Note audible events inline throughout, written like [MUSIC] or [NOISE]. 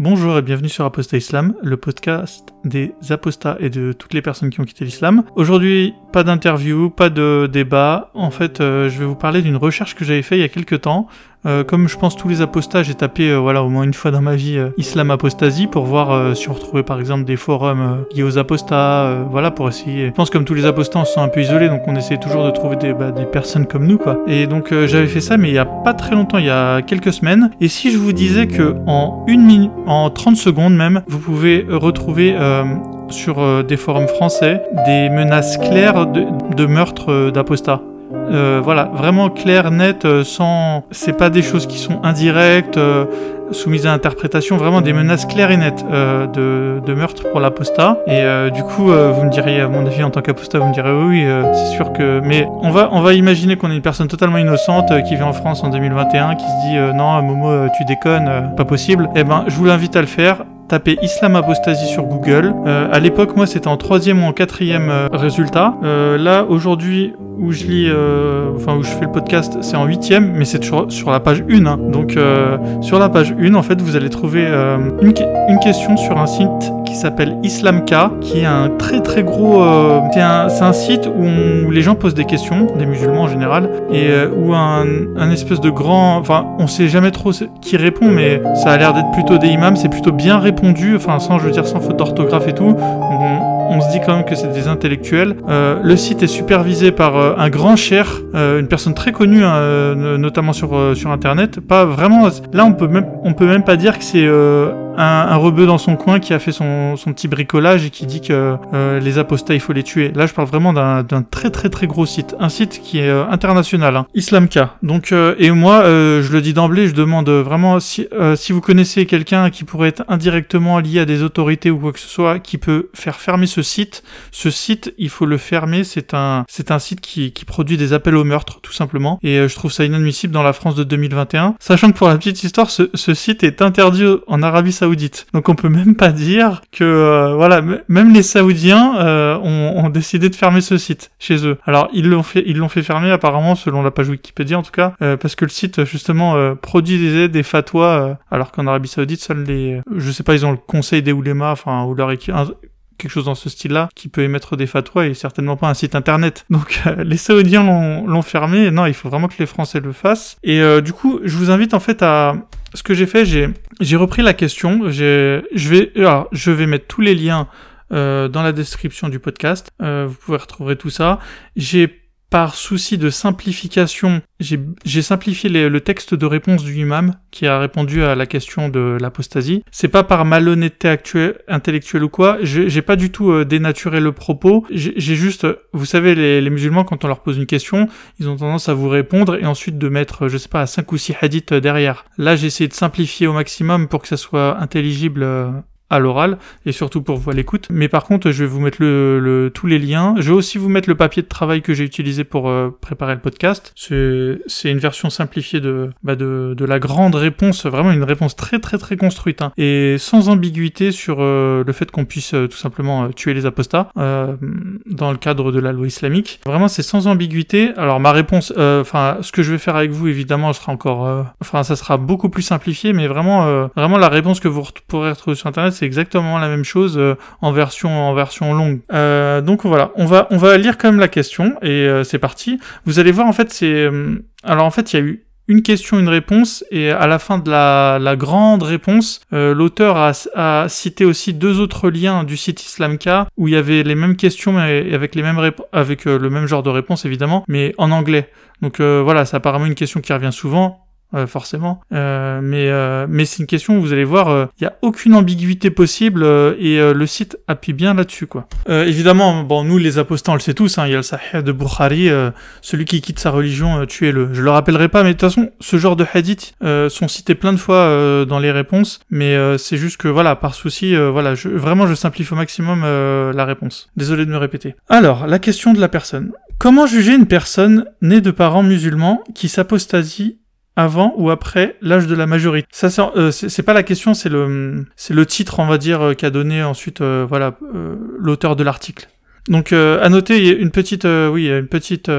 Bonjour et bienvenue sur Apostat Islam, le podcast des apostats et de toutes les personnes qui ont quitté l'islam. Aujourd'hui, pas d'interview, pas de débat. En fait, euh, je vais vous parler d'une recherche que j'avais fait il y a quelques temps. Euh, comme je pense tous les apostats, j'ai tapé euh, voilà au moins une fois dans ma vie islam apostasie pour voir si on retrouvait par exemple des forums liés aux apostats, voilà pour essayer. Je pense comme tous les apostats, on se sent un peu isolés, donc on essaie toujours de trouver des, bah, des personnes comme nous quoi. Et donc j'avais fait ça, mais il y a pas très longtemps, il y a quelques semaines. Et si je vous disais que en une minute, en 30 secondes même, vous pouvez retrouver sur des forums français des menaces claires de, de meurtre d'apostats. Euh, voilà, vraiment clair, net, euh, sans. C'est pas des choses qui sont indirectes, euh, soumises à interprétation, vraiment des menaces claires et nettes de, de, meurtre pour l'apostat. Et du coup, vous me diriez, à mon avis, en tant qu'apostat, vous me direz oui, c'est sûr que. Mais on va, on va imaginer qu'on est une personne totalement innocente qui vit en France en 2021, qui se dit non, Momo, tu déconnes, pas possible. Eh ben, je vous l'invite à le faire tapez Islam Apostasie sur Google. Euh, à l'époque, moi, c'était en troisième ou en quatrième euh, résultat. Euh, là, aujourd'hui, où je lis, enfin où je fais le podcast, c'est en huitième, mais c'est sur, sur la page 1. Hein. Donc sur la page 1, en fait, vous allez trouver une, question sur un site qui s'appelle Islamka, qui est un très très gros... c'est un, un, site où, les gens posent des questions, des musulmans en général, et où un, un espèce de grand... Enfin, on sait jamais trop qui répond, mais ça a l'air d'être plutôt des imams, c'est plutôt bien répondu enfin sans, je veux dire, sans faute d'orthographe et tout. Se dit quand même que c'est des intellectuels. Euh, le site est supervisé par euh, un grand cher, euh, une personne très connue, hein, notamment sur, sur Internet. Pas vraiment. Là, on peut même, on peut même pas dire que c'est un, un rebeu dans son coin qui a fait son, son petit bricolage et qui dit que les apostats il faut les tuer. Là je parle vraiment d'un très très très gros site, un site qui est international, hein. Islamka. Donc et moi je le dis d'emblée, je demande vraiment si, si vous connaissez quelqu'un qui pourrait être indirectement lié à des autorités ou quoi que ce soit qui peut faire fermer ce site. Ce site il faut le fermer, c'est un c'est un site qui, produit des appels au meurtre tout simplement et je trouve ça inadmissible dans la France de 2021, sachant que pour la petite histoire ce, ce site est interdit en Arabie Saoudite. Donc on peut même pas dire que euh, voilà, même les Saoudiens euh, ont, décidé de fermer ce site chez eux. Alors ils l'ont fait, ils l'ont fait fermer apparemment selon la page Wikipédia en tout cas, euh, parce que le site justement produit des, des fatwas, alors qu'en Arabie Saoudite seuls les, je sais pas, ils ont le conseil des oulémas, enfin ou leur équipe quelque chose dans ce style-là qui peut émettre des fatwas et certainement pas un site internet. Donc [LAUGHS] les Saoudiens l'ont fermé. non, il faut vraiment que les Français le fassent. Et du coup, je vous invite en fait à ce que j'ai fait, j'ai repris la question. Je vais alors, je vais mettre tous les liens euh, dans la description du podcast. Euh, vous pouvez retrouver tout ça. J'ai par souci de simplification, j'ai simplifié le texte de réponse du imam qui a répondu à la question de l'apostasie. C'est pas par malhonnêteté intellectuelle ou quoi, j'ai pas du tout euh, dénaturé le propos, j'ai juste, vous savez, les, les, musulmans, quand on leur pose une question, ils ont tendance à vous répondre et ensuite de mettre, je sais pas, 5 ou 6 hadiths derrière. Là, j'ai essayé de simplifier au maximum pour que ça soit intelligible euh, à l'oral et surtout pour vous à l'écoute. Mais par contre, je vais vous mettre le, tous les liens. Je vais aussi vous mettre le papier de travail que j'ai utilisé pour euh, préparer le podcast. C'est une version simplifiée de, bah de, de, la grande réponse, vraiment une réponse très très très construite hein, et sans ambiguïté sur euh, le fait qu'on puisse euh, tout simplement tuer les apostats dans le cadre de la loi islamique. Vraiment, c'est sans ambiguïté. Alors ma réponse, enfin, ce que je vais faire avec vous, évidemment, sera encore, enfin, ça sera beaucoup plus simplifié, mais vraiment, vraiment la réponse que vous pourrez retrouver sur internet c'est exactement la même chose euh, en version en version longue. Euh, donc voilà, on va on va lire quand même la question et euh, c'est parti. Vous allez voir en fait c'est alors en fait il y a eu une question, une réponse, et à la fin de la, grande réponse, l'auteur a, a, cité aussi deux autres liens du site Islamka où il y avait les mêmes questions mais avec les mêmes avec le même genre de réponse évidemment, mais en anglais. Donc voilà, c'est apparemment une question qui revient souvent. Euh, forcément. Euh, mais euh, mais c'est une question vous allez voir, il n'y a aucune ambiguïté possible et le site appuie bien là-dessus. quoi. évidemment, bon, nous les apostats, on le sait tous, hein, il y a le Sahih de Bukhari, celui qui quitte sa religion, tuez-le. Je le rappellerai pas, mais de toute façon, ce genre de hadith sont cités plein de fois dans les réponses, mais c'est juste que voilà, par souci, voilà, je, vraiment je simplifie au maximum la réponse. Désolé de me répéter. Alors, la question de la personne. Comment juger une personne née de parents musulmans qui s'apostasie avant ou après l'âge de la majorité. Ça, euh, c'est pas la question, c'est le, titre, on va dire, euh, qu'a donné ensuite, euh, voilà, l'auteur de l'article. Donc, à noter, une petite, oui, une petite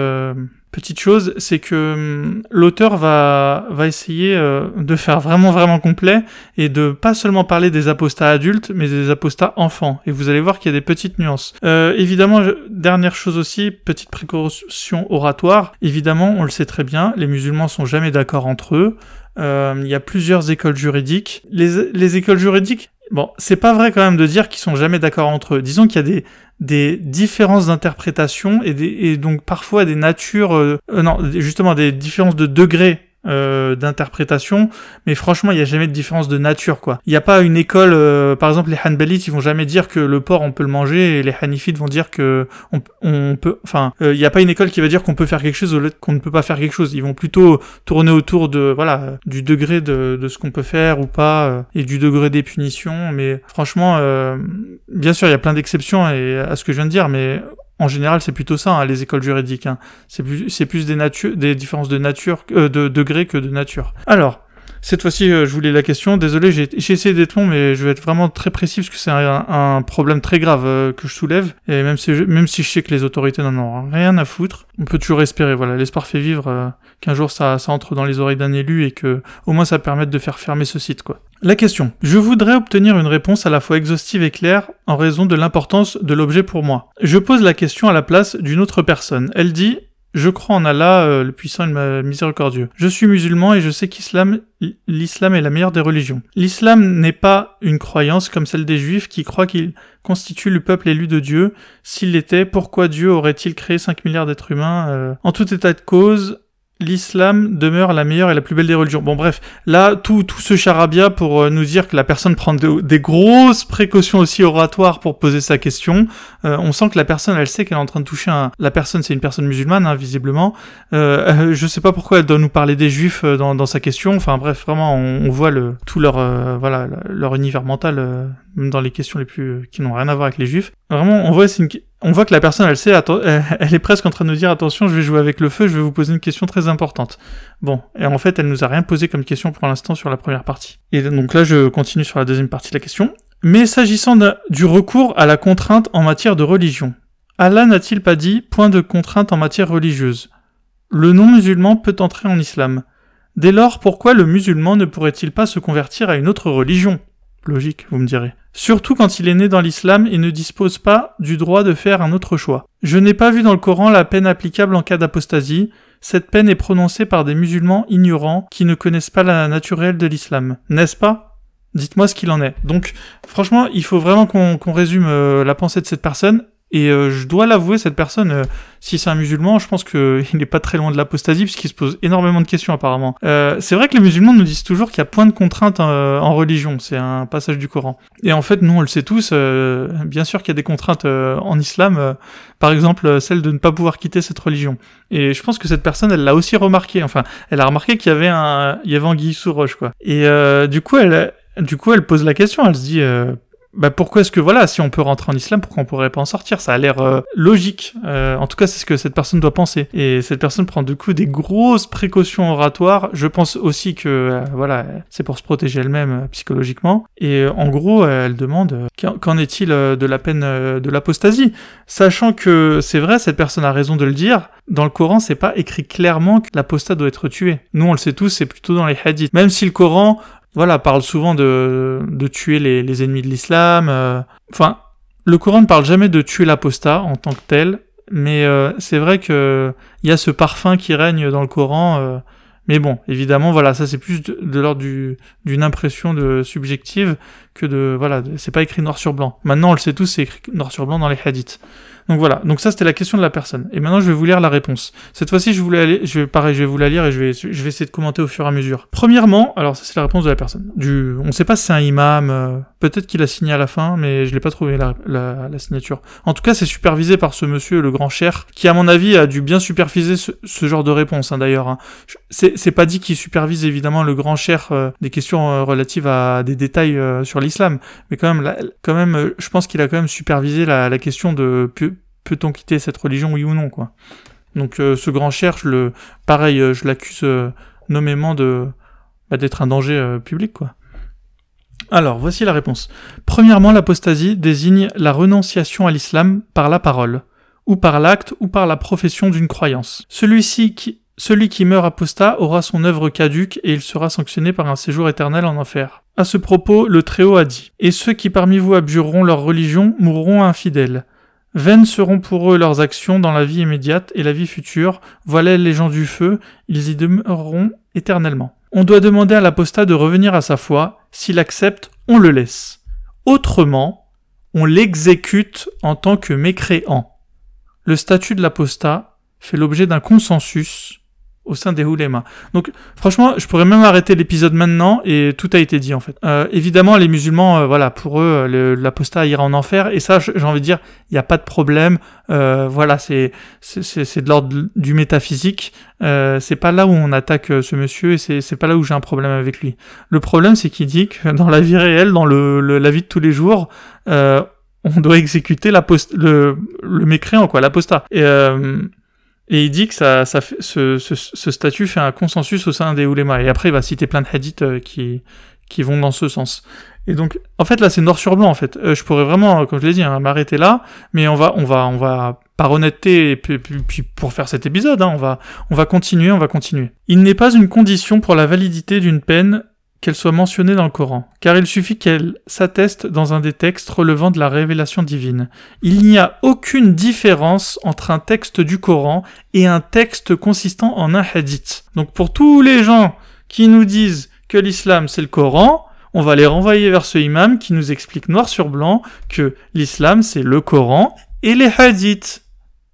petite chose, c'est que hum, l'auteur va, va essayer euh, de faire vraiment vraiment complet et de pas seulement parler des apostats adultes, mais des apostats enfants. Et vous allez voir qu'il y a des petites nuances. Euh, évidemment, dernière chose aussi, petite précaution oratoire. Évidemment, on le sait très bien, les musulmans sont jamais d'accord entre eux. Euh, il y a plusieurs écoles juridiques. Les, les écoles juridiques, Bon, c'est pas vrai quand même de dire qu'ils sont jamais d'accord entre eux. Disons qu'il y a des, des différences d'interprétation et, et donc parfois des natures, euh, euh, non, justement des différences de degrés euh, d'interprétation, mais franchement, il n'y a jamais de différence de nature, quoi. Il n'y a pas une école, euh, par exemple, les Hanbalites, ils vont jamais dire que le porc, on peut le manger, et les Hanifites vont dire que on, peut, enfin, euh, il n'y a pas une école qui va dire qu'on peut faire quelque chose lieu qu'on ne peut pas faire quelque chose. Ils vont plutôt tourner autour de, voilà, du degré de, de ce qu'on peut faire ou pas, et du degré des punitions, mais franchement, bien sûr, il y a plein d'exceptions à ce que je viens de dire, mais en général, c'est plutôt ça, hein, les écoles juridiques. Hein. C'est plus, plus des, des différences de nature, euh, de degré que de nature. Alors, cette fois-ci, euh, je voulais la question. Désolé, j'ai, essayé d'être long, mais je vais être vraiment très précis parce que c'est un, problème très grave euh, que je soulève. Et même si, je, même si je sais que les autorités n'en ont rien à foutre, on peut toujours espérer. Voilà, l'espoir fait vivre qu'un jour ça, ça entre dans les oreilles d'un élu et que au moins ça permette de faire fermer ce site, quoi. La question. Je voudrais obtenir une réponse à la fois exhaustive et claire en raison de l'importance de l'objet pour moi. Je pose la question à la place d'une autre personne. Elle dit je crois en Allah, euh, le puissant et miséricordieux. Je suis musulman et je sais qu'islam, l'islam est la meilleure des religions. L'islam n'est pas une croyance comme celle des juifs qui croient qu'il constitue le peuple élu de Dieu. S'il l'était, pourquoi Dieu aurait-il créé 5 milliards d'êtres humains euh? En tout état de cause, l'islam demeure la meilleure et la plus belle des religions. Bon bref, là, tout, tout ce charabia pour euh, nous dire que la personne prend des grosses précautions aussi oratoires pour poser sa question. Euh, on sent que la personne, elle sait qu'elle est en train de toucher un... La personne, c'est une personne musulmane, hein, visiblement. Euh, [LAUGHS] je sais pas pourquoi elle doit nous parler des juifs euh, dans, dans sa question. Enfin bref, vraiment, on, voit le, tout leur, voilà, leur univers mental, dans les questions les plus... qui n'ont rien à voir avec les juifs. Vraiment, on voit, on voit que la personne, elle sait, [LAUGHS] elle est presque en train de nous dire attention, je vais jouer avec le feu, je vais vous poser une question très importante. Bon, et en fait, elle nous a rien posé comme question pour l'instant sur la première partie. Et donc là, je continue sur la deuxième partie de la question. Mais s'agissant du recours à la contrainte en matière de religion, Allah n'a-t-il pas dit point de contrainte en matière religieuse? Le non-musulman peut entrer en islam. Dès lors, pourquoi le musulman ne pourrait-il pas se convertir à une autre religion? Logique, vous me direz. Surtout quand il est né dans l'islam et ne dispose pas du droit de faire un autre choix. Je n'ai pas vu dans le Coran la peine applicable en cas d'apostasie. Cette peine est prononcée par des musulmans ignorants qui ne connaissent pas la nature réelle de l'islam. N'est-ce pas? Dites-moi ce qu'il en est. Donc, franchement, il faut vraiment qu'on résume euh, la pensée de cette personne. Et euh, je dois l'avouer, cette personne, euh, si c'est un musulman, je pense qu'il n'est pas très loin de l'apostasie, puisqu'il se pose énormément de questions apparemment. Euh, c'est vrai que les musulmans nous disent toujours qu'il y a point de contrainte en religion, c'est un passage du Coran. Et en fait, nous, on le sait tous, bien sûr qu'il y a des contraintes en islam, par exemple celle de ne pas pouvoir quitter cette religion. Et je pense que cette personne, elle l'a aussi remarqué, enfin, elle a remarqué qu'il y avait un, il y avait sous roche, quoi. Et du coup, elle, du coup, elle pose la question, elle se dit bah pourquoi est-ce que voilà, si on peut rentrer en islam, pourquoi on pourrait pas en sortir? Ça a l'air euh, logique. Euh, en tout cas, c'est ce que cette personne doit penser. Et cette personne prend du coup des grosses précautions oratoires. Je pense aussi que euh, voilà, c'est pour se protéger elle-même psychologiquement. Et en gros, elle demande qu'en est-il de la peine de l'apostasie, sachant que c'est vrai, cette personne a raison de le dire. Dans le Coran, c'est pas écrit clairement que l'apostat doit être tué. Nous, on le sait tous, c'est plutôt dans les hadiths. Même si le Coran voilà, parle souvent de, de tuer les, les ennemis de l'islam. Euh. Enfin, le Coran ne parle jamais de tuer l'apostat en tant que tel, mais euh, c'est vrai que il y a ce parfum qui règne dans le Coran. Euh. mais bon, évidemment, voilà, ça c'est plus de, de l'ordre d'une impression de subjective que de voilà, c'est pas écrit noir sur blanc. Maintenant, on le sait tous, c'est écrit noir sur blanc dans les hadiths. Donc voilà, donc ça c'était la question de la personne. Et maintenant je vais vous lire la réponse. Cette fois-ci je voulais aller, je vais pareil, je vais vous la lire et je vais, je vais essayer de commenter au fur et à mesure. Premièrement, alors ça c'est la réponse de la personne. Du, on sait pas si c'est un imam, euh, peut-être qu'il a signé à la fin, mais je l'ai pas trouvé la, la, signature. En tout cas c'est supervisé par ce monsieur, le grand cher, qui à mon avis a dû bien superviser ce, ce genre de réponse hein, d'ailleurs. Hein. C'est pas dit qu'il supervise évidemment le grand cher euh, des questions euh, relatives à des détails sur l'islam, mais quand même, quand même, je pense qu'il a quand même supervisé la, question de peut-on quitter cette religion, oui ou non, quoi. Donc euh, ce grand cherche, le, pareil, euh, je l'accuse euh, nommément de bah, d'être un danger public, quoi. Alors, voici la réponse. Premièrement, l'apostasie désigne la renonciation à l'islam par la parole. ou par l'acte ou par la profession d'une croyance. Celui-ci qui, celui qui meurt apostat aura son œuvre caduque et il sera sanctionné par un séjour éternel en enfer. À ce propos, le Très-Haut a dit Et ceux qui parmi vous abjureront leur religion mourront infidèles. Vaines seront pour eux leurs actions dans la vie immédiate et la vie future. Voilà les gens du feu, ils y demeureront éternellement. On doit demander à l'apostat de revenir à sa foi. S'il accepte, on le laisse. Autrement, on l'exécute en tant que mécréant. Le statut de l'apostat fait l'objet d'un consensus au sein des oulémas. Donc franchement, je pourrais même arrêter l'épisode maintenant et tout a été dit en fait. Euh, évidemment, les musulmans, euh, voilà, pour eux, l'apostat ira en enfer et ça, j'ai envie de dire, il n'y a pas de problème. Euh, voilà, c'est c'est de l'ordre du métaphysique. Euh, c'est pas là où on attaque euh, ce monsieur et c'est pas là où j'ai un problème avec lui. Le problème, c'est qu'il dit que dans la vie réelle, dans le, la vie de tous les jours, on doit exécuter le, le mécréant, quoi, l'apostat. Et et il dit que ça, ça fait, ce, ce, ce, statut fait un consensus au sein des oulémas. Et après, il va citer plein de hadiths euh, qui, qui vont dans ce sens. Et donc, en fait, là, c'est noir sur blanc, en fait. Euh, je pourrais vraiment, comme je l'ai dit, hein, m'arrêter là, mais on va, on va, on va, par honnêteté, et puis, puis, pour faire cet épisode, hein, on va, on va continuer, on va continuer. Il n'est pas une condition pour la validité d'une peine qu'elle soit mentionnée dans le Coran, car il suffit qu'elle s'atteste dans un des textes relevant de la révélation divine. Il n'y a aucune différence entre un texte du Coran et un texte consistant en un hadith. Donc pour tous les gens qui nous disent que l'islam c'est le Coran, on va les renvoyer vers ce imam qui nous explique noir sur blanc que l'islam c'est le Coran et les hadiths.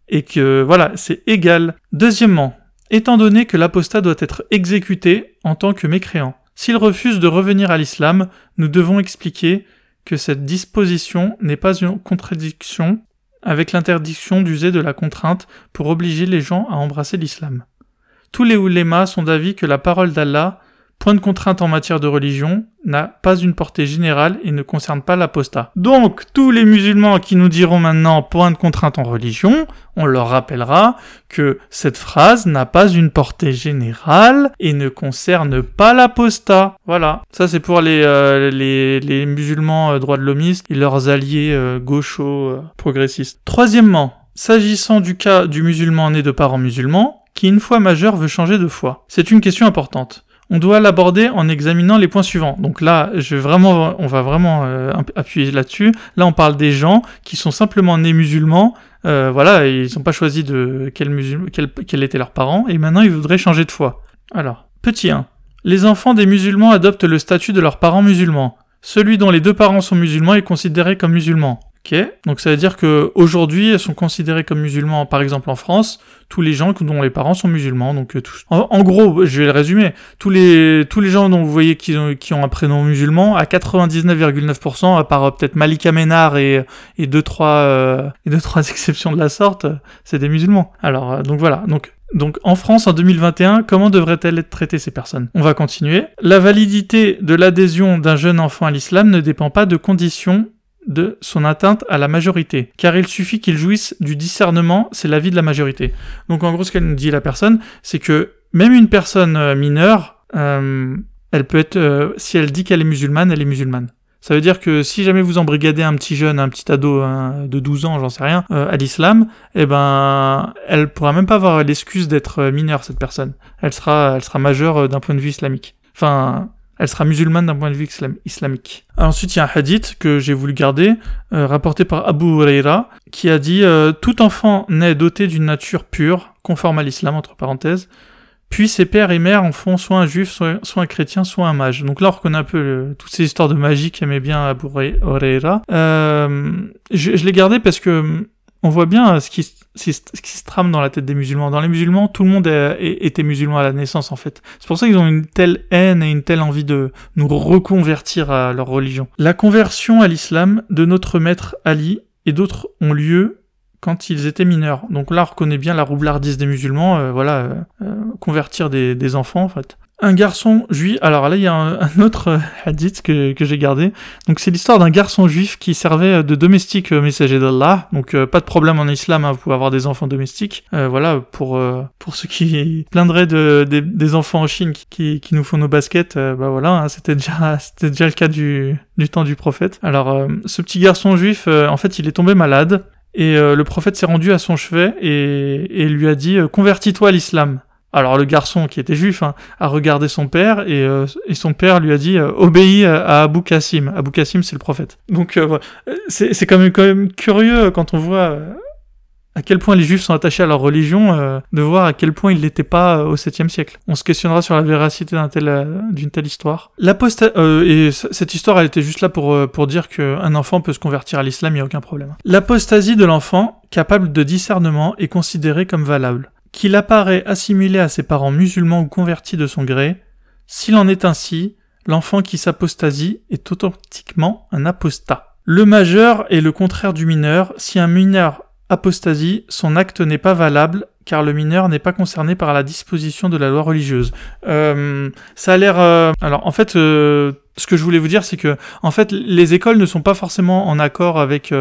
Et que voilà, c'est égal. Deuxièmement, étant donné que l'apostat doit être exécuté en tant que mécréant, s'il refuse de revenir à l'islam, nous devons expliquer que cette disposition n'est pas une contradiction avec l'interdiction d'user de la contrainte pour obliger les gens à embrasser l'islam. Tous les oulémas sont d'avis que la parole d'Allah Point de contrainte en matière de religion n'a pas une portée générale et ne concerne pas l'apostat. Donc, tous les musulmans qui nous diront maintenant point de contrainte en religion, on leur rappellera que cette phrase n'a pas une portée générale et ne concerne pas l'apostat. Voilà. Ça, c'est pour les, euh, musulmans euh, droits de l'hommiste et leurs alliés euh, gauchos progressistes. Troisièmement, s'agissant du cas du musulman né de parents musulmans, qui une fois majeur veut changer de foi. C'est une question importante on doit l'aborder en examinant les points suivants. Donc là, je vraiment, on va vraiment euh, appuyer là-dessus. Là, on parle des gens qui sont simplement nés musulmans. Euh, voilà, ils n'ont pas choisi de quel, musulman, quel, quel étaient leurs parents, et maintenant ils voudraient changer de foi. Alors, petit 1. Les enfants des musulmans adoptent le statut de leurs parents musulmans. Celui dont les deux parents sont musulmans est considéré comme musulman. Donc ça veut dire que aujourd'hui, elles sont considérées comme musulmans, par exemple en France, tous les gens dont les parents sont musulmans. Donc euh, en, gros, je vais le résumer. Tous les tous gens dont vous voyez qui ont, un prénom musulman, à 99,9%, à part euh, peut-être Malika Ménard et et deux trois euh, et deux trois [LAUGHS] exceptions de la sorte, c'est des musulmans. Alors donc voilà. Donc donc en France en 2021, comment devraient-elles être traitées ces personnes? On va continuer. La validité de l'adhésion d'un jeune enfant à l'islam ne dépend pas de conditions de son atteinte à la majorité, car il suffit qu'il jouisse du discernement, c'est l'avis de la majorité. Donc en gros, ce qu'elle nous dit la personne, c'est que même une personne euh, mineure, euh, elle peut être, euh, si elle dit qu'elle est musulmane, elle est musulmane. Ça veut dire que si jamais vous embrigadez un petit jeune, un petit ado de 12 ans, j'en sais rien, à l'islam, eh ben, elle pourra même pas avoir l'excuse d'être mineure, cette personne. Elle sera, elle sera majeure d'un point de vue islamique. Enfin, elle sera musulmane d'un point de vue islamique. Ensuite, il y a un hadith que j'ai voulu garder, euh, rapporté par Abu Huraira, qui a dit euh, Tout enfant naît doté d'une nature pure, conforme à l'islam, entre parenthèses, puis ses pères et mères en font soit un juif, soit, un chrétien, soit un mage. Donc là, on reconnaît un peu toutes ces histoires de magie qu'aimait bien Abu Huraira. Euh, je, je l'ai gardé parce que on voit bien ce qui, qui se trame dans la tête des musulmans. Dans les musulmans, tout le monde était musulman à la naissance, en fait. C'est pour ça qu'ils ont une telle haine et une telle envie de nous reconvertir à leur religion. La conversion à l'islam de notre maître Ali et d'autres ont lieu quand ils étaient mineurs. Donc là, on reconnaît bien la roublardise des musulmans, euh, voilà, euh, euh, convertir des, enfants, en fait un garçon juif. Alors là, il y a un, autre euh, [LAUGHS] hadith que, que j'ai gardé. Donc c'est l'histoire d'un garçon juif qui servait de domestique messager d'Allah. Donc euh, pas de problème en islam, hein, vous pouvez avoir des enfants domestiques. Euh, voilà, pour pour ceux qui [LAUGHS] plaindraient de, des, enfants en Chine qui, qui nous font nos baskets, bah voilà, hein, c'était déjà [LAUGHS] c'était déjà le cas du du temps du prophète. Alors ce petit garçon juif, en fait, il est tombé malade Et euh, le prophète s'est rendu à son chevet et, et lui a dit euh, Convertis-toi à l'islam. Alors le garçon, qui était juif, hein, a regardé son père et, euh, et, son père lui a dit Obéis à Abu Qasim. Abu Qasim, c'est le prophète. Donc c'est quand même, quand même curieux quand on voit à quel point les juifs sont attachés à leur religion, euh, de voir à quel point ils l'étaient pas euh, au 7e siècle. On se questionnera sur la véracité d'une tel, euh, telle histoire. et cette histoire, elle était juste là pour, pour dire qu'un enfant peut se convertir à l'islam, il n'y a aucun problème. L'apostasie de l'enfant, capable de discernement, est considérée comme valable. Qu'il apparaît assimilé à ses parents musulmans ou convertis de son gré, s'il en est ainsi, l'enfant qui s'apostasie est authentiquement un apostat. Le majeur est le contraire du mineur. Si un mineur apostasie, son acte n'est pas valable car le mineur n'est pas concerné par la disposition de la loi religieuse. Euh, ça a l'air. Euh, alors en fait, euh, ce que je voulais vous dire, c'est que en fait, les écoles ne sont pas forcément en accord avec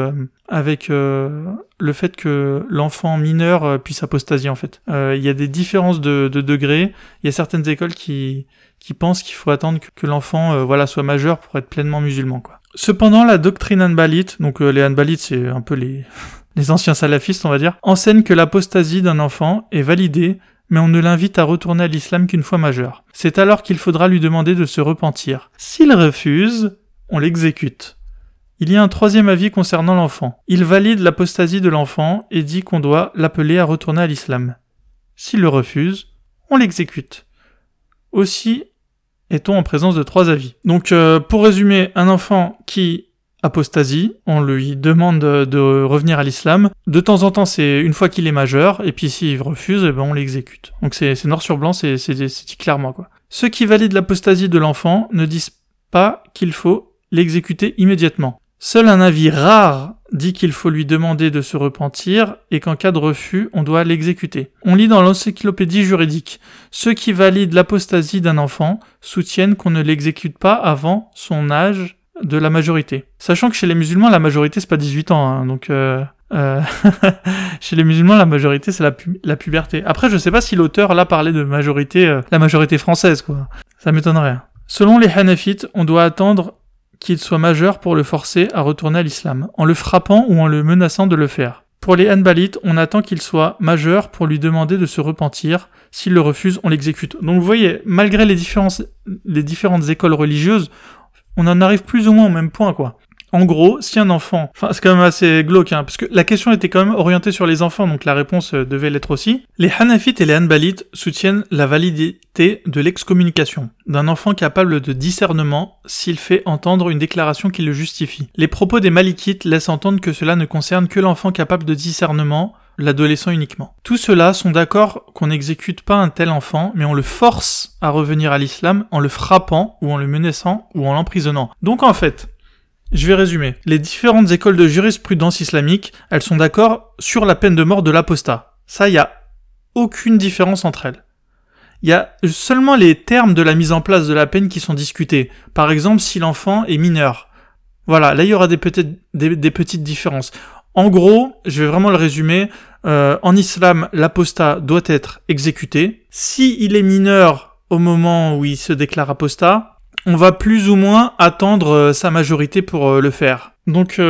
avec le fait que l'enfant mineur puisse apostasier. En fait, il y a des différences de, de degrés. Il y a certaines écoles qui qui pensent qu'il faut attendre que, l'enfant voilà soit majeur pour être pleinement musulman. Quoi. Cependant, la doctrine hanbalite, donc les hanbalites, c'est un peu les [LAUGHS] les anciens salafistes on va dire, enseignent que l'apostasie d'un enfant est validée, mais on ne l'invite à retourner à l'islam qu'une fois majeur. C'est alors qu'il faudra lui demander de se repentir. S'il refuse, on l'exécute. Il y a un troisième avis concernant l'enfant. Il valide l'apostasie de l'enfant et dit qu'on doit l'appeler à retourner à l'islam. S'il le refuse, on l'exécute. Aussi est-on en présence de trois avis. Donc euh, pour résumer, un enfant qui apostasie, on lui demande de revenir à l'islam. De temps en temps, c'est une fois qu'il est majeur, et puis s'il refuse, eh ben on l'exécute. Donc c'est noir sur blanc, c'est dit clairement quoi. Ceux qui valident l'apostasie de l'enfant ne disent pas qu'il faut l'exécuter immédiatement. Seul un avis rare dit qu'il faut lui demander de se repentir et qu'en cas de refus, on doit l'exécuter. On lit dans l'encyclopédie juridique. Ceux qui valident l'apostasie d'un enfant soutiennent qu'on ne l'exécute pas avant son âge de la majorité. Sachant que chez les musulmans, la majorité, c'est pas 18 ans, hein, donc... Euh, euh [LAUGHS] chez les musulmans, la majorité, c'est la, la, puberté. Après, je sais pas si l'auteur, là, parlait de majorité, euh, la majorité française, quoi. Ça m'étonnerait. Selon les Hanafites, on doit attendre qu'il soit majeur pour le forcer à retourner à l'islam, en le frappant ou en le menaçant de le faire. Pour les Hanbalites, on attend qu'il soit majeur pour lui demander de se repentir. S'il le refuse, on l'exécute. Donc vous voyez, malgré les, différences, les différentes écoles religieuses, on en arrive plus ou moins au même point, quoi. En gros, si un enfant, enfin c'est quand même assez glauque, hein, parce que la question était quand même orientée sur les enfants, donc la réponse euh, devait l'être aussi. Les Hanafites et les Hanbalites soutiennent la validité de l'excommunication d'un enfant capable de discernement s'il fait entendre une déclaration qui le justifie. Les propos des Malikites laissent entendre que cela ne concerne que l'enfant capable de discernement, l'adolescent uniquement. Tous ceux-là sont d'accord qu'on n'exécute pas un tel enfant, mais on le force à revenir à l'islam en le frappant, ou en le menaçant, ou en l'emprisonnant. Donc en fait, je vais résumer. Les différentes écoles de jurisprudence islamique, elles sont d'accord sur la peine de mort de l'apostat. Ça, il y a aucune différence entre elles. Il y a seulement les termes de la mise en place de la peine qui sont discutés. Par exemple, si l'enfant est mineur. Voilà, là il y aura des, des petites différences. En gros, je vais vraiment le résumer. Euh, en islam, l'apostat doit être exécuté. Si il est mineur au moment où il se déclare apostat, on va plus ou moins attendre euh, sa majorité pour euh, le faire. Donc,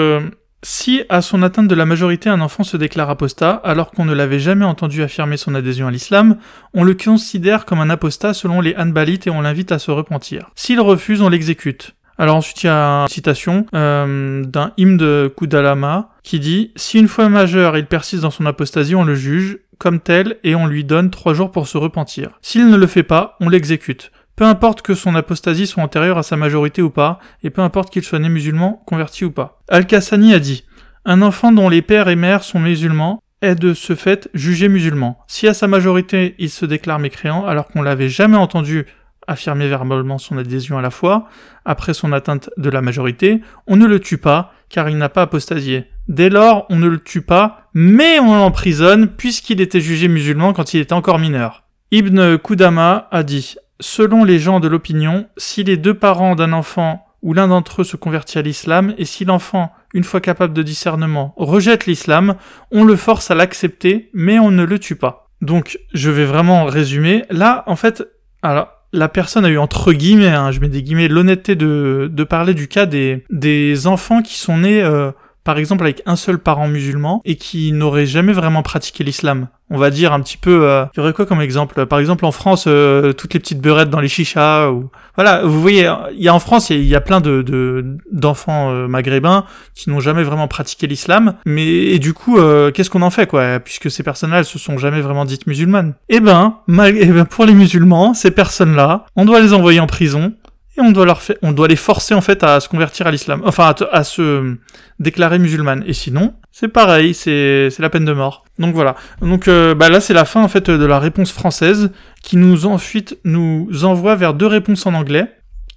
si à son atteinte de la majorité un enfant se déclare apostat alors qu'on ne l'avait jamais entendu affirmer son adhésion à l'islam, on le considère comme un apostat selon les Hanbalites et on l'invite à se repentir. S'il refuse, on l'exécute. Alors ensuite, il y a une citation euh, d'un hymne de Kudalama qui dit « Si une fois majeur il persiste dans son apostasie, on le juge comme tel et on lui donne trois jours pour se repentir. S'il ne le fait pas, on l'exécute. Peu importe que son apostasie soit antérieure à sa majorité ou pas, et peu importe qu'il soit né musulman, converti ou pas. Al-Kassani a dit Un enfant dont les pères et mères sont musulmans est de ce fait jugé musulman. Si à sa majorité il se déclare mécréant alors qu'on l'avait jamais entendu affirmer verbalement son adhésion à la foi, après son atteinte de la majorité, on ne le tue pas, car il n'a pas apostasié. Dès lors, on ne le tue pas, mais on l'emprisonne, puisqu'il était jugé musulman quand il était encore mineur. Ibn Kudama a dit, selon les gens de l'opinion, si les deux parents d'un enfant ou l'un d'entre eux se convertit à l'islam, et si l'enfant, une fois capable de discernement, rejette l'islam, on le force à l'accepter, mais on ne le tue pas. Donc, je vais vraiment résumer. Là, en fait, alors, la personne a eu entre guillemets, hein, je mets des guillemets, l'honnêteté de, parler du cas des, des enfants qui sont nés euh, par exemple avec un seul parent musulman et qui n'aurait jamais vraiment pratiqué l'islam. On va dire un petit peu, euh, il y aurait quoi comme exemple? Par exemple en France, euh, toutes les petites beurrettes dans les chichas, ou voilà, vous voyez, y a en France, il y, a plein de d'enfants euh, maghrébins qui n'ont jamais vraiment pratiqué l'islam, mais et du coup, qu'est-ce qu'on en fait quoi? Puisque ces personnes-là, elles se sont jamais vraiment dites musulmanes. Eh ben, eh ben, pour les musulmans, ces personnes-là, on doit les envoyer en prison et on doit leur faire, on doit les forcer en fait à se convertir à l'islam, enfin à, se déclarer musulmane. Et sinon, c'est pareil, c'est la peine de mort. Donc voilà. Donc euh, bah là c'est la fin en fait de la réponse française qui nous ensuite nous envoie vers deux réponses en anglais.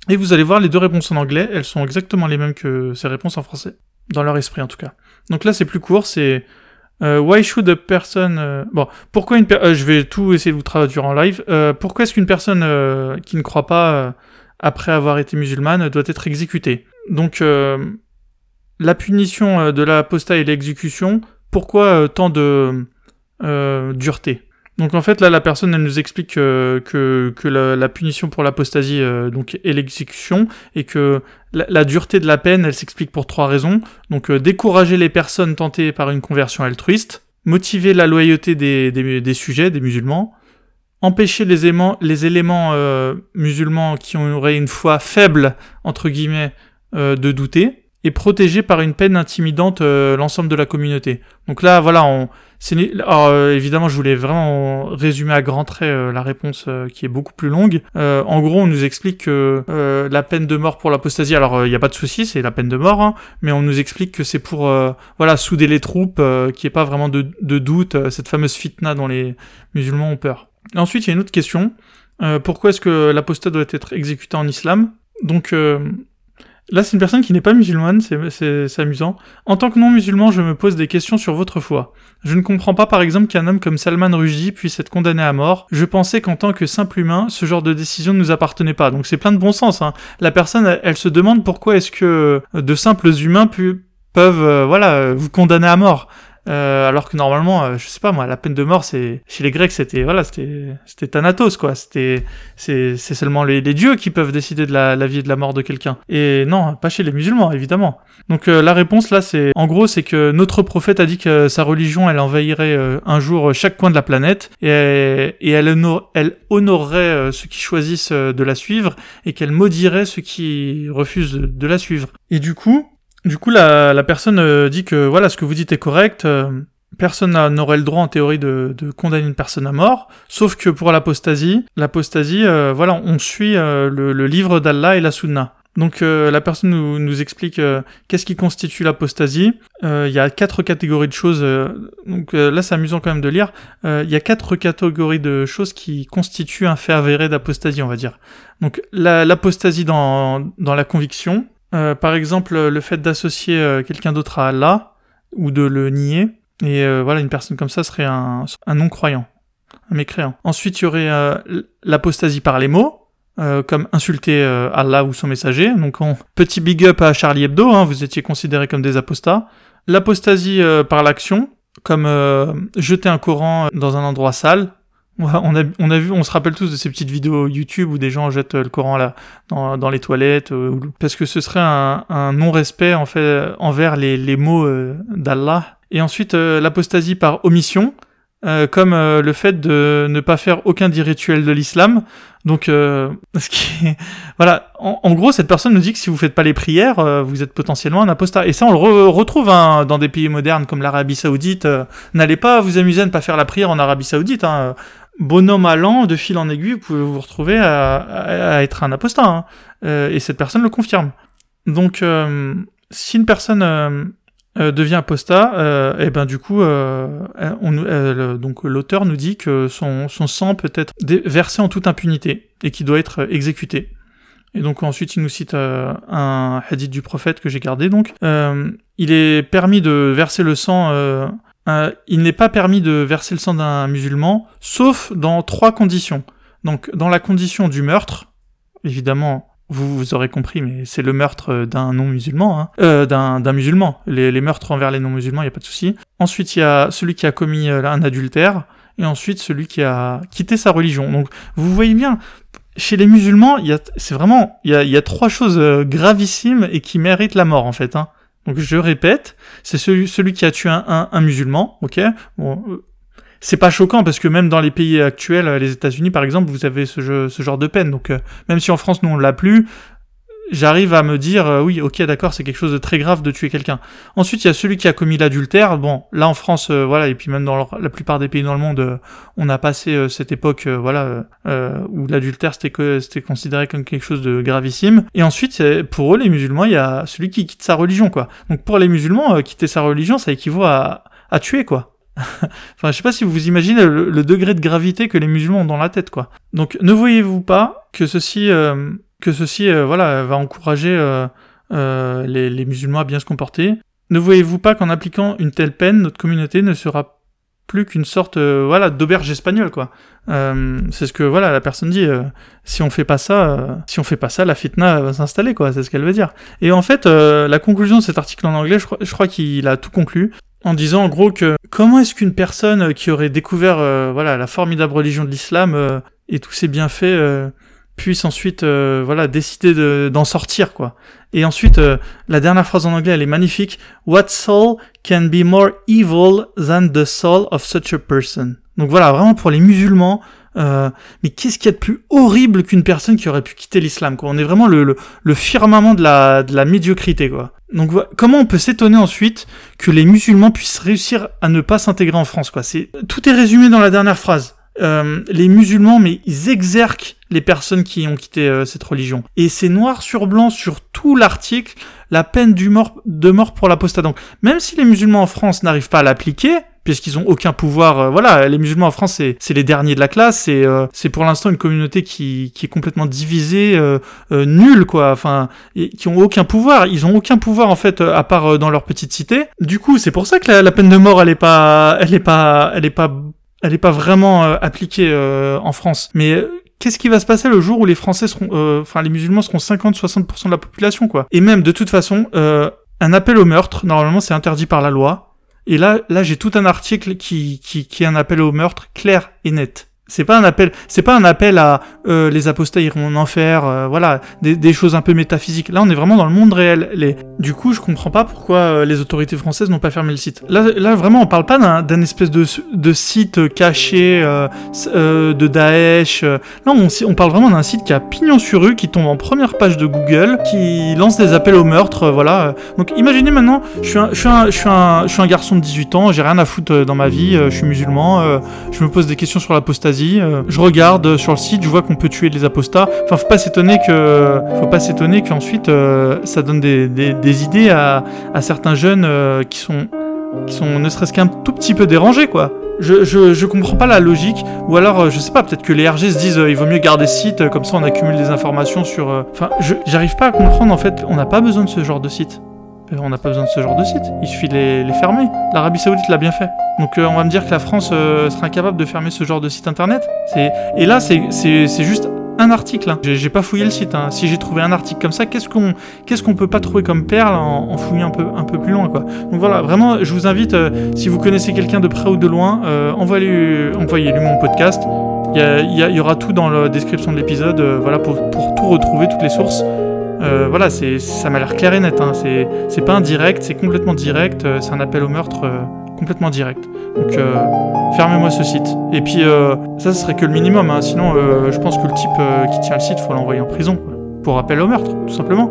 Et vous allez voir les deux réponses en anglais, elles sont exactement les mêmes que ces réponses en français, dans leur esprit en tout cas. Donc là c'est plus court, c'est euh, why should a person euh, bon pourquoi une je vais tout essayer de vous traduire en live pourquoi est-ce qu'une personne qui ne croit pas après avoir été musulmane, doit être exécutée. Donc euh, la punition euh, de l'apostat et l'exécution, pourquoi euh, tant de dureté? Donc en fait là la personne elle nous explique que, que, la, punition pour l'apostasie donc est l'exécution et que la, dureté de la peine elle s'explique pour trois raisons donc décourager les personnes tentées par une conversion altruiste motiver la loyauté des, des sujets des musulmans empêcher les éléments, les éléments euh, musulmans qui auraient une foi faible, entre guillemets, euh, de douter, et protéger par une peine intimidante euh, l'ensemble de la communauté. Donc là, voilà, on, alors, évidemment, je voulais vraiment résumer à grands traits la réponse qui est beaucoup plus longue. en gros, on nous explique que la peine de mort pour l'apostasie, alors il n'y a pas de souci, c'est la peine de mort, hein, mais on nous explique que c'est pour voilà souder les troupes, qu'il n'y ait pas vraiment de, de doute, cette fameuse fitna dont les musulmans ont peur. Ensuite, il y a une autre question. Euh, pourquoi est-ce que l'apostat doit être exécuté en islam? Donc euh, là, c'est une personne qui n'est pas musulmane, c'est amusant. En tant que non-musulman, je me pose des questions sur votre foi. Je ne comprends pas par exemple qu'un homme comme Salman Rushdie puisse être condamné à mort. Je pensais qu'en tant que simple humain, ce genre de décision ne nous appartenait pas. Donc c'est plein de bon sens. Hein. La personne, elle, se demande pourquoi est-ce que de simples humains peuvent euh, voilà, vous condamner à mort. Euh, alors que normalement, euh, je sais pas moi, la peine de mort, c'est chez les Grecs, c'était voilà, c'était c'était Thanatos quoi. C'était c'est c'est seulement les, dieux qui peuvent décider de la, vie et de la mort de quelqu'un. Et non, pas chez les musulmans évidemment. Donc euh, la réponse là, c'est en gros, c'est que notre prophète a dit que sa religion, elle envahirait un jour chaque coin de la planète et, et elle, elle honorerait ceux qui choisissent de la suivre et qu'elle maudirait ceux qui refusent de la suivre. Et du coup, du coup, la, personne euh, dit que voilà, ce que vous dites est correct. Euh, personne n'aurait le droit en théorie de, condamner une personne à mort, sauf que pour l'apostasie, l'apostasie, euh, voilà, on suit le, livre d'Allah et la Sunna. Donc la personne nous, explique qu'est-ce qui constitue l'apostasie. Il y a quatre catégories de choses. donc là, c'est amusant quand même de lire. Il y a quatre catégories de choses qui constituent un fait avéré d'apostasie, on va dire. Donc l'apostasie dans, dans la conviction, euh, par exemple, le fait d'associer euh, quelqu'un d'autre à Allah, ou de le nier, et euh, voilà, une personne comme ça serait un, non-croyant, un mécréant. Ensuite, il y aurait l'apostasie par les mots, comme insulter Allah ou son messager. Donc, on... petit big up à Charlie Hebdo, hein, vous étiez considérés comme des apostats. L'apostasie par l'action, comme jeter un Coran dans un endroit sale, on a, on a vu, on se rappelle tous de ces petites vidéos YouTube où des gens jettent le Coran là dans, dans les toilettes, euh, parce que ce serait un, non-respect en fait envers les, les mots euh, d'Allah. Et ensuite euh, l'apostasie par omission, comme le fait de ne pas faire aucun des rituels de l'islam. Donc, [LAUGHS] ce qui voilà, en, gros, cette personne nous dit que si vous faites pas les prières, vous êtes potentiellement un apostat. Et ça, on le retrouve hein, dans des pays modernes comme l'Arabie Saoudite. N'allez pas vous amuser à ne pas faire la prière en Arabie Saoudite. Hein bonhomme allant, de fil en aiguille, vous pouvez vous retrouver à, être un apostat. Hein. Euh, et cette personne le confirme. Donc, euh, si une personne euh, devient apostat, et eh ben du coup, l'auteur nous dit que son, sang peut être versé en toute impunité et qu'il doit être exécuté. Et donc ensuite il nous cite un hadith du prophète que j'ai gardé. Donc, il est permis de verser le sang il n'est pas permis de verser le sang d'un musulman, sauf dans trois conditions. Donc, dans la condition du meurtre, évidemment, vous, vous aurez compris, mais c'est le meurtre d'un non-musulman, hein. euh, d'un musulman. Les, meurtres envers les non-musulmans, il n'y a pas de souci. Ensuite, il y a celui qui a commis euh, un adultère, et ensuite celui qui a quitté sa religion. Donc, vous voyez bien, chez les musulmans, c'est vraiment, il y a, trois choses gravissimes et qui méritent la mort, en fait. Hein. Donc je répète, c'est celui, qui a tué un, musulman, ok? Bon, euh, c'est pas choquant parce que même dans les pays actuels, les États-Unis par exemple, vous avez ce, ce genre de peine. Donc euh, même si en France nous on l'a plus, j'arrive à me dire euh, oui, ok, d'accord, c'est quelque chose de très grave de tuer quelqu'un. Ensuite, il y a celui qui a commis l'adultère. Bon, là en France, euh, voilà, et puis même dans la plupart des pays dans le monde, euh, on a passé cette époque, voilà, où l'adultère c'était c'était considéré comme quelque chose de gravissime. Et ensuite, pour eux, les musulmans, il y a celui qui quitte sa religion, quoi. Donc pour les musulmans, quitter sa religion, ça équivaut à, à tuer, quoi. [LAUGHS] enfin, je sais pas si vous imaginez le, le, degré de gravité que les musulmans ont dans la tête, quoi. Donc, ne voyez-vous pas que ceci que ceci euh, voilà, va encourager euh, euh, les, les, musulmans à bien se comporter. Ne voyez-vous pas qu'en appliquant une telle peine, notre communauté ne sera plus qu'une sorte voilà d'auberge espagnole quoi. c'est ce que voilà la personne dit. si on fait pas ça, si on fait pas ça, la fitna va s'installer quoi. C'est ce qu'elle veut dire. Et en fait, la conclusion de cet article en anglais, je crois, je crois qu'il a tout conclu en disant en gros que comment est-ce qu'une personne qui aurait découvert voilà la formidable religion de l'islam et tous ses bienfaits puisse ensuite euh, voilà décider d'en sortir quoi. Et ensuite euh, la dernière phrase en anglais elle est magnifique. What soul can be more evil than the soul of such a person? Donc voilà vraiment pour les musulmans. Euh, mais qu'est-ce qu'il y a de plus horrible qu'une personne qui aurait pu quitter l'islam quoi? On est vraiment le, le, firmament de la, de la médiocrité quoi. Donc comment on peut s'étonner ensuite que les musulmans puissent réussir à ne pas s'intégrer en France quoi? C'est tout est résumé dans la dernière phrase. Euh, les musulmans, mais ils exerquent les personnes qui ont quitté euh, cette religion. Et c'est noir sur blanc sur tout l'article, la peine du mort, de mort pour l'apostat. Donc, même si les musulmans en France n'arrivent pas à l'appliquer, puisqu'ils ont aucun pouvoir, euh, voilà, les musulmans en France, c'est les derniers de la classe, c'est c'est pour l'instant une communauté qui, qui est complètement divisée, nulle, quoi, enfin, et qui ont aucun pouvoir, ils ont aucun pouvoir, en fait, à part dans leur petite cité. Du coup, c'est pour ça que la, la, peine de mort, elle est pas, elle est pas, elle est pas elle n'est pas vraiment euh, appliquée euh, en France. Mais euh, qu'est-ce qui va se passer le jour où les Français seront, enfin les musulmans seront 50-60% de la population, quoi? Et même de toute façon, un appel au meurtre, normalement c'est interdit par la loi. Et là, là j'ai tout un article qui, qui, qui est un appel au meurtre clair et net. C'est pas un appel, c'est pas un appel à euh, les apostats iront en enfer, euh, voilà, des, choses un peu métaphysiques. Là, on est vraiment dans le monde réel. Les... Du coup, je comprends pas pourquoi euh, les autorités françaises n'ont pas fermé le site. Là, là vraiment, on parle pas d'un espèce de, de site caché de Daesh. Là, on, on parle vraiment d'un site qui a pignon sur rue, qui tombe en première page de Google, qui lance des appels au meurtre, voilà. Donc, imaginez maintenant, je suis un, je suis un, je suis un, je suis un garçon de 18 ans, j'ai rien à foutre dans ma vie, je suis musulman, je me pose des questions sur l'apostasie euh, je regarde sur le site, je vois qu'on peut tuer les apostats. Enfin, faut pas s'étonner que, faut pas s'étonner qu'ensuite euh, ça donne des, idées à, certains jeunes euh, qui sont qui sont ne serait-ce qu'un tout petit peu dérangés, quoi. Je, je, je, comprends pas la logique, ou alors, je sais pas, peut-être que les RG se disent il vaut mieux garder site, comme ça on accumule des informations sur. Enfin, j'arrive pas à comprendre en fait, on n'a pas besoin de ce genre de site. Euh, on n'a pas besoin de ce genre de site. Il suffit de les, fermer. L'Arabie Saoudite l'a bien fait. Donc euh, on va me dire que la France euh, sera incapable de fermer ce genre de site internet. Et là, c'est juste un article. Hein. J'ai pas fouillé le site. Hein. Si j'ai trouvé un article comme ça, qu'est-ce qu'on peut pas trouver comme perle en, fouillant un peu plus loin. Donc voilà, vraiment, je vous invite, si vous connaissez quelqu'un de près ou de loin, envoyez-lui envoyez mon podcast. Il y, aura tout dans la description de l'épisode, voilà pour tout retrouver toutes les sources. Euh, voilà, c'est, ça m'a l'air clair et net. Hein. C'est, pas indirect, c'est complètement direct. Euh, c'est un appel au meurtre euh, complètement direct. Donc, fermez-moi ce site. Et puis, ça, ce serait que le minimum. Hein. Sinon, je pense que le type qui tient le site, faut l'envoyer en prison. Pour appel au meurtre, tout simplement.